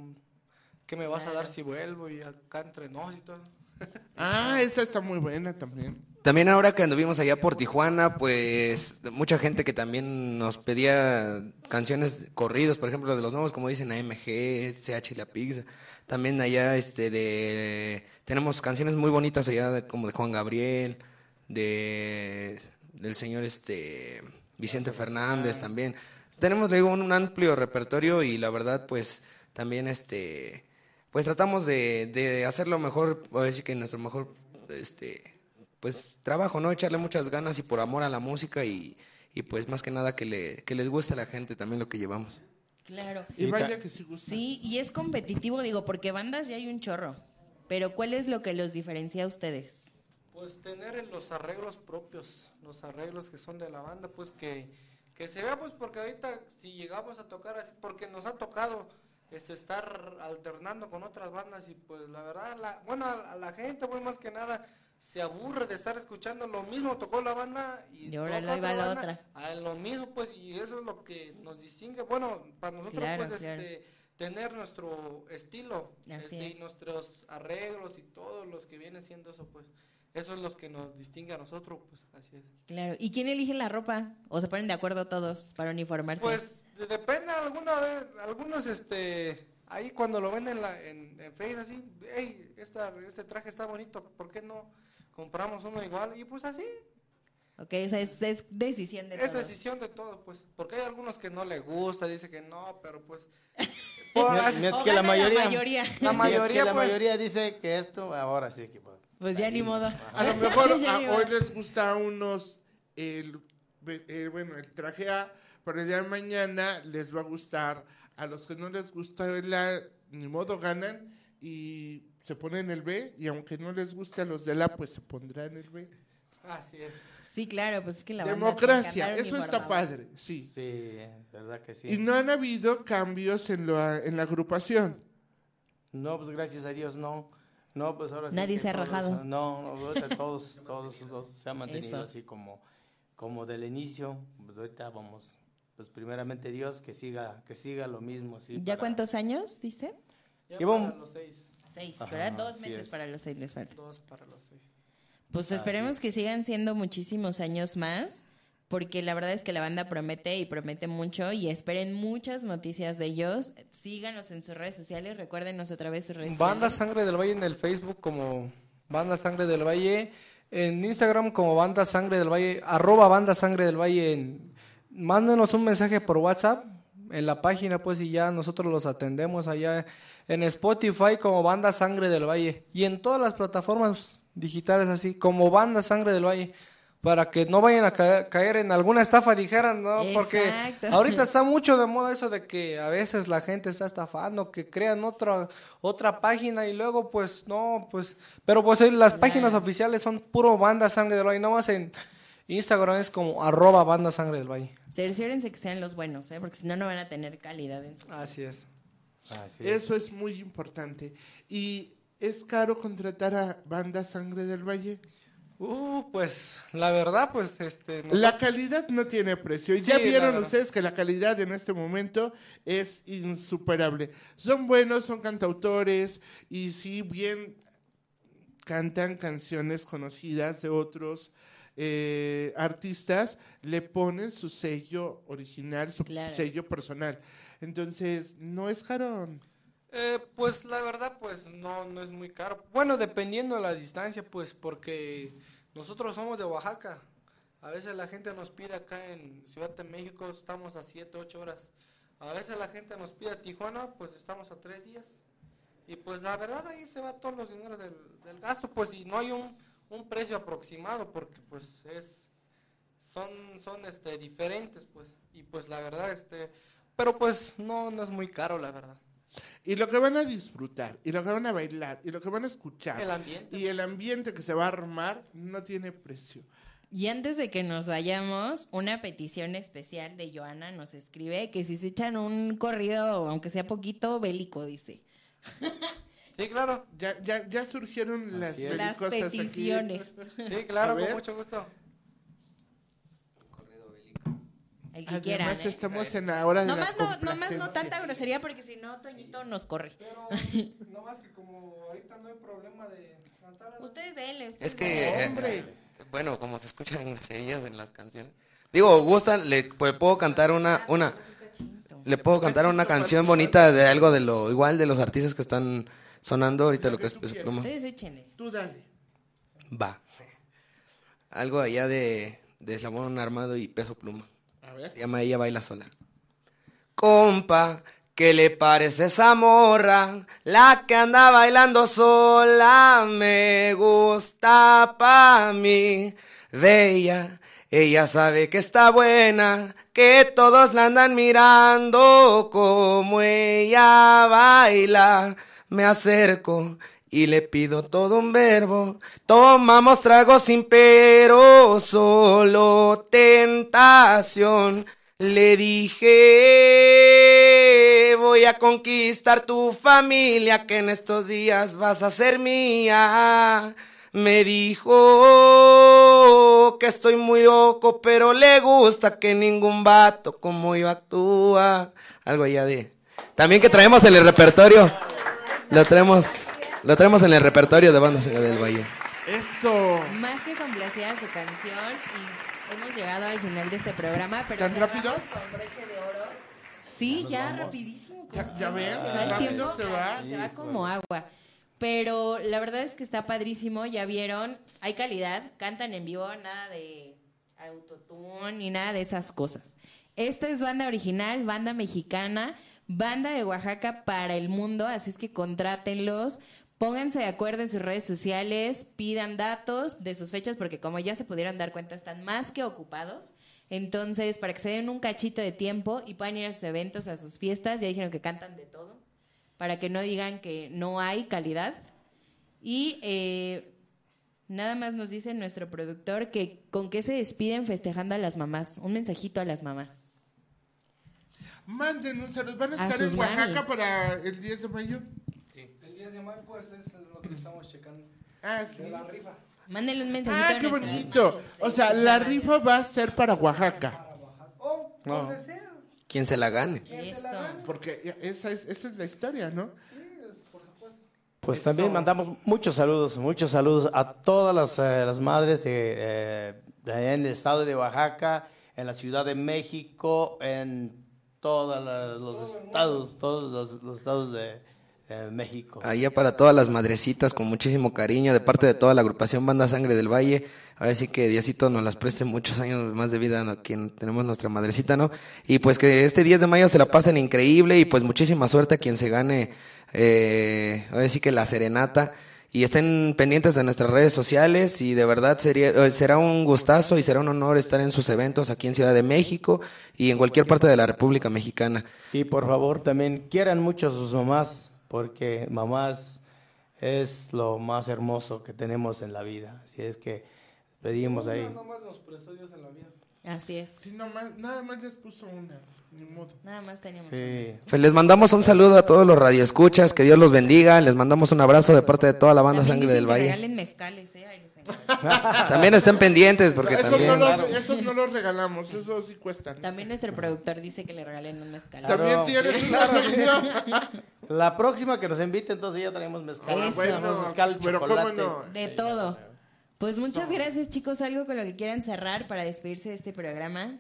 ¿qué me vas a dar si vuelvo y acá entre nos y todo? Ah, esa está muy buena también. También ahora que anduvimos allá por Tijuana, pues mucha gente que también nos pedía canciones corridos, por ejemplo, de los nuevos, como dicen AMG, CH y la Pizza. También allá este de tenemos canciones muy bonitas allá de- como de Juan Gabriel, de del señor este Vicente Fernández también. Tenemos le digo un, un amplio repertorio y la verdad pues también este pues tratamos de, de hacerlo mejor, voy a decir que nuestro mejor este pues trabajo, ¿no? Echarle muchas ganas y por amor a la música y, y pues más que nada que, le, que les guste a la gente también lo que llevamos. Claro. Y vaya que sí gusta. Sí, y es competitivo, digo, porque bandas ya hay un chorro. Pero ¿cuál es lo que los diferencia a ustedes? Pues tener los arreglos propios, los arreglos que son de la banda, pues que, que se vea, pues porque ahorita si llegamos a tocar así, porque nos ha tocado este, estar alternando con otras bandas y pues la verdad, la, bueno, a, la gente pues más que nada se aburre de estar escuchando lo mismo, tocó la banda y, Y ahora la banda, otra. a lo mismo pues y eso es lo que nos distingue, bueno, para nosotros Claro, pues claro. este tener nuestro estilo este, y es. nuestros arreglos y todos los que viene siendo eso pues eso es lo que nos distingue a nosotros, pues así es. Claro. ¿Y quién elige la ropa? ¿O se ponen de acuerdo todos para uniformarse? Pues de- depende, alguna vez, algunos, este, ahí cuando lo ven en, la, en, en Facebook así, hey, esta, este traje está bonito, ¿por qué no compramos uno igual? Y pues así, ok, o sea, es, es decisión de es todos. decisión de todo, pues, porque hay algunos que no le gusta, dice que no, pero pues, por así- es que la mayoría, La mayoría. La es mayoría, la pues. mayoría dice que esto ahora sí que pues, Pues ya ni modo. A lo mejor Ya a- ni hoy les gusta a unos el, eh, bueno, el traje A, pero el día de mañana les va a gustar. A los que no les gusta el A, ni modo ganan y se ponen el B. Y aunque no les guste a los del A, pues se pondrán el B. así es. Sí, claro, pues es que la Democracia, eso está padre, sí. sí, verdad que sí. Y no han habido cambios en, la en la agrupación. No, pues gracias a Dios no. No, pues ahora sí Nadie se ha todos, rajado. No, no, ahorita todos, todos, todos se han mantenido Eso. así como, como del inicio. Pues ahorita vamos, pues primeramente Dios que siga, que siga lo mismo. Así ¿Ya para- cuántos años, dice? Ya Y para los seis, Seis, Ajá, ¿verdad? Dos meses es. para los seis les falta. dos para los seis. Pues esperemos es. que sigan siendo muchísimos años más, porque la verdad es que la banda promete y promete mucho y esperen muchas noticias de ellos. Síganos en sus redes sociales, recuérdenos otra vez sus redes Banda sociales. Sangre del Valle en el Facebook como Banda Sangre del Valle, en Instagram como Banda Sangre del Valle, arroba Banda Sangre del Valle, en, mándenos un mensaje por WhatsApp en la página pues y ya nosotros los atendemos allá en Spotify como Banda Sangre del Valle y en todas las plataformas digitales así como Banda Sangre del Valle para que no vayan a ca- caer en alguna estafa dijeran, ¿no? Porque Exacto. ahorita está mucho de moda eso de que a veces la gente está estafando, que crean otra otra página y luego pues no, pues pero pues eh, las páginas oficiales son puro Banda Sangre del Valle, no más en Instagram es como arroba Banda Sangre del Valle. Cerciórense que sean los buenos, ¿eh? porque si no, no van a tener calidad en su... Así es. Así es. Eso es muy importante. ¿Y es caro contratar a Banda Sangre del Valle? Uh, pues la verdad pues este La calidad no tiene precio. Y Sí, ya vieron ustedes que la calidad en este momento es insuperable. Son buenos, son cantautores y si bien cantan canciones conocidas de otros eh, artistas, le ponen su sello original, su Claro. sello personal. Entonces, no es caro. Eh, pues la verdad, pues no, no es muy caro. Bueno, dependiendo de la distancia, pues porque nosotros somos de Oaxaca. A veces la gente nos pide acá en Ciudad de México, estamos a 7, 8 horas. A veces la gente nos pide a Tijuana, pues estamos a 3 días. Y pues la verdad ahí se va todos los dineros del, del gasto, pues y no hay un, un precio aproximado porque pues es son son este diferentes, pues y pues la verdad este pero pues no no es muy caro la verdad. Y lo que van a disfrutar, y lo que van a bailar, y lo que van a escuchar, El ambiente. y el ambiente que se va a armar no tiene precio. Y antes de que nos vayamos, una petición especial de Joana nos escribe que si se echan un corrido, aunque sea poquito, bélico, dice. Sí, claro. Ya, ya, ya surgieron las, Así. Las aquí. peticiones. Sí, claro, con mucho gusto. El que quieran. Además ¿eh? estamos en la hora de Nomás las no, nomás no tanta grosería porque si no, Toñito nos corre. Pero no más que como ahorita no hay problema de cantar. Ustedes denle. ustedes Es que, denle. eh, Hombre. eh, bueno, como se escuchan groserías en las canciones. Digo, gustan, le pues, puedo cantar una, una, le puedo cantar una canción bonita de algo de lo, igual de los artistas que están sonando ahorita lo que es Peso Pluma. Ustedes échenle. Tú dale. Va. Algo allá de, de Eslabón Armado y Peso Pluma. Se llama Ella Baila Sola. Compa, ¿qué le parece esa morra? La que anda bailando sola me gusta pa' mí. De ella, ella sabe que está buena, que todos la andan mirando como ella baila. Me acerco y le pido todo un verbo. Tomamos tragos sin pero, solo tentación. Le dije, voy a conquistar tu familia, que en estos días vas a ser mía. Me dijo que estoy muy loco, pero le gusta que ningún vato como yo actúa. Algo allá de... También que traemos en el repertorio. Lo traemos, lo traemos en el repertorio de Bandas del Valle. Eso. Más que complacida su canción y hemos llegado al final de este programa, pero ¿Tan rápido? con broche de oro. Sí, ya rapidísimo. Ya- ya va el rápido tiempo, se va. se va como agua. Pero la verdad es que está padrísimo, ya vieron, hay calidad, cantan en vivo, nada de autotune ni nada de esas cosas. Esta es banda original, banda mexicana, banda de Oaxaca para el mundo, así es que contrátenlos. Pónganse de acuerdo en sus redes sociales, pidan datos de sus fechas, porque como ya se pudieron dar cuenta, están más que ocupados. Entonces, para que se den un cachito de tiempo y puedan ir a sus eventos, a sus fiestas, ya dijeron que cantan de todo, para que no digan que no hay calidad. Y eh, nada más nos dice nuestro productor que con qué se despiden festejando a las mamás. Un mensajito a las mamás. Manden un saludo. ¿Van a A estar en Oaxaca para el 10 de mayo? El 10 de mayo, pues es lo que estamos checando. Ah, sí. De la rifa. Mándenle un mensajito Ah, qué bonito. O sea, la rifa va a ser para Oaxaca. Oh, No. donde sea. Quien se la gane. Eso. Porque esa es, esa es la historia, ¿no? Pues también mandamos muchos saludos, muchos saludos a todas las, eh, las madres de, eh, de allá en el estado de Oaxaca, en la Ciudad de México, en todos los estados, todos los, los estados de eh, México. Allá para todas las madrecitas con muchísimo cariño de parte de toda la agrupación Banda Sangre del Valle. Ahora sí que Diosito nos las preste muchos años más de vida a quien tenemos nuestra madrecita, ¿no? Y pues que este 10 de mayo se la pasen increíble y pues muchísima suerte a quien se gane, eh, ahora sí que la serenata. Y estén pendientes de nuestras redes sociales y de verdad sería, eh, será un gustazo y será un honor estar en sus eventos aquí en Ciudad de México y en cualquier parte de la República Mexicana. Y por favor también quieran mucho a sus mamás, porque mamás es lo más hermoso que tenemos en la vida. Así es que pedimos ahí. Nomás nos prestó Dios en la vida. Así es. Sí, nomás- nada más les puso una. Ni modo. Nada más teníamos. Sí. Pues les mandamos un saludo a todos los radioescuchas, que Dios los bendiga, les mandamos un abrazo de parte de toda la banda También Sangre del Valle. regalen mezcales, ¿eh? También estén pendientes porque Esos, también... no los, esos no los regalamos, esos sí cuestan. También nuestro productor dice que le regalen un mezcal. Claro. También tienes sí, una claro, La próxima que nos invite, entonces ya traemos mezcal. Eso. Traemos mezcal, pero cómo chocolate. no. De todo. Pues muchas gracias, chicos. Algo con lo que quieran cerrar para despedirse de este programa.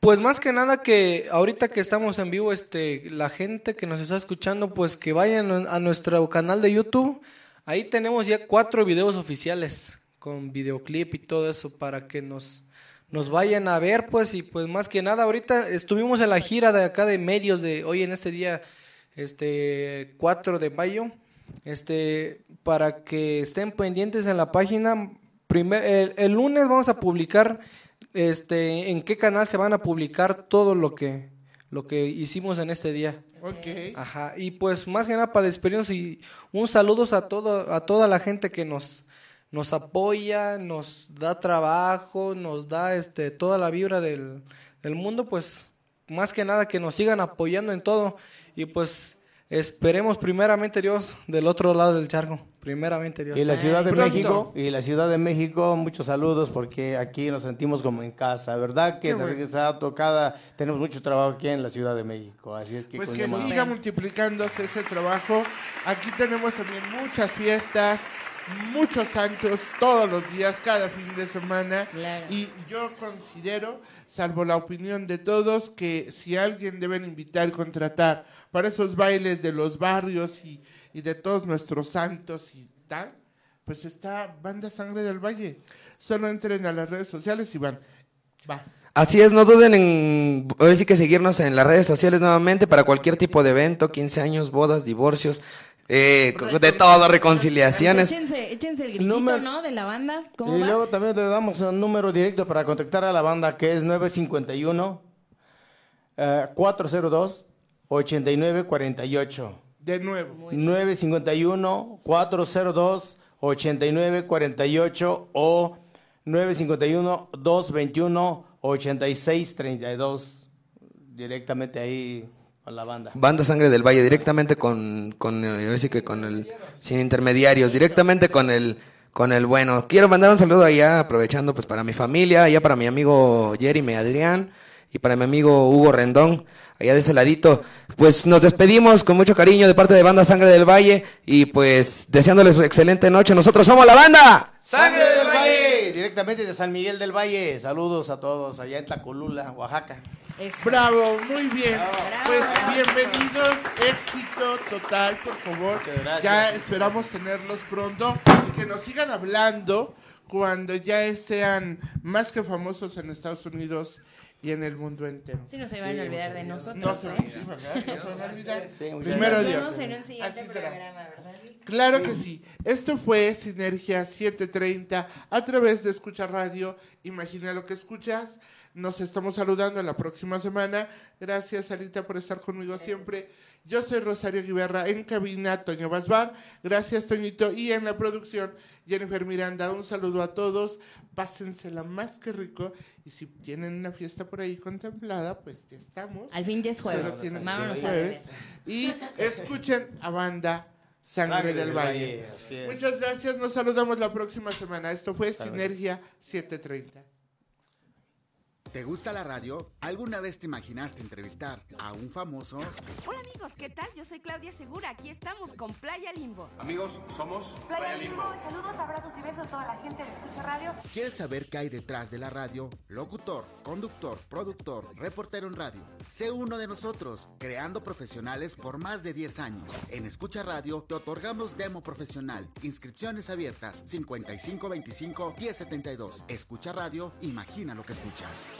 Pues más que nada que ahorita que estamos en vivo, este, la gente que nos está escuchando, pues que vayan a nuestro canal de YouTube. Ahí tenemos ya cuatro videos oficiales con videoclip y todo eso para que nos, nos vayan a ver, pues, y pues más que nada, ahorita estuvimos en la gira de acá de medios de hoy en este día, este, 4 de mayo, este, para que estén pendientes en la página. Primer, el, el lunes vamos a publicar este en qué canal se van a publicar todo lo que lo que hicimos en este día. Ok. Ajá, y pues más que nada para despedirnos y un saludo a todo a toda la gente que nos nos apoya, nos da trabajo, nos da este toda la vibra del, del mundo, pues más que nada que nos sigan apoyando en todo y pues esperemos primeramente Dios del otro lado del charco, primeramente Dios. Y la Ciudad de Pronto. México, y la Ciudad de México, muchos saludos porque aquí nos sentimos como en casa, ¿verdad? Que regresada tocada, tenemos mucho trabajo aquí en la Ciudad de México, así es que Pues que siga multiplicándose ese trabajo. Aquí tenemos también muchas fiestas, muchos santos todos los días, cada fin de semana. Claro. Y yo considero, salvo la opinión de todos, que si alguien deben invitar y contratar para esos bailes de los barrios y, y de todos nuestros santos y tal, pues está Banda Sangre del Valle. Solo entren a las redes sociales y van. Va. Así es, no duden en ahora sí que seguirnos en las redes sociales nuevamente para cualquier tipo de evento, 15 años, bodas, divorcios, eh, de todo, reconciliaciones. Échense, échense el gritito, Número- ¿no? De la banda. ¿Cómo Y va? luego también le damos un número directo para contactar a la banda que es 951 eh, 402 8948. De nuevo. 951 402 8948 o 951 221 8632 directamente ahí la banda. Banda Sangre del Valle, directamente con, con, eh, que con el, sin intermediarios, directamente con el, con el bueno. Quiero mandar un saludo allá, aprovechando pues para mi familia, allá para mi amigo Jeremy Adrián y para mi amigo Hugo Rendón, allá de ese ladito. Pues nos despedimos con mucho cariño de parte de Banda Sangre del Valle y pues deseándoles excelente noche. Nosotros somos la banda. Sangre del Valle, directamente de San Miguel del Valle. Saludos a todos allá en Tlacolula, Oaxaca. Eso. Bravo, muy bien. Bravo, pues bravo. bienvenidos, éxito total, por favor. Muchas gracias. Ya esperamos tenerlos pronto y que nos sigan hablando cuando ya sean más que famosos en Estados Unidos y en el mundo entero. Sí, no se van a olvidar de nosotros. No se, ¿eh? sí, ¿verdad? No se van a olvidar. Sí, Primero Nos Dios. vemos en un siguiente Así programa, ¿verdad? Claro que sí. Esto fue Sinergia 730 a través de Escucha Radio. Imagina lo que escuchas. Nos estamos saludando la próxima semana. Gracias, Alita, por estar conmigo siempre. Yo soy Rosario Guiberra en cabina, Toño Basbar. Gracias, Toñito. Y en la producción, Jennifer Miranda. Un saludo a todos. Pásensela más que rico. Y si tienen una fiesta por ahí contemplada, pues ya estamos. Al fin ya es jueves. Tienen. Y escuchen a banda Sangre, del Valle. Muchas gracias, nos saludamos la próxima semana. Esto fue Sinergia 730. ¿Te gusta la radio? ¿Alguna vez te imaginaste entrevistar a un famoso? Hola amigos, ¿qué tal? Yo soy Claudia Segura. Aquí estamos con Playa Limbo. Amigos, somos Playa Limbo, saludos, abrazos y besos a toda la gente de Escucha Radio. ¿Quieres saber qué hay detrás de la radio? Locutor, conductor, productor, reportero en radio. Sé uno de nosotros, creando profesionales por más de 10 años. En Escucha Radio te otorgamos demo profesional. Inscripciones abiertas 5525 1072. Escucha Radio, imagina lo que escuchas.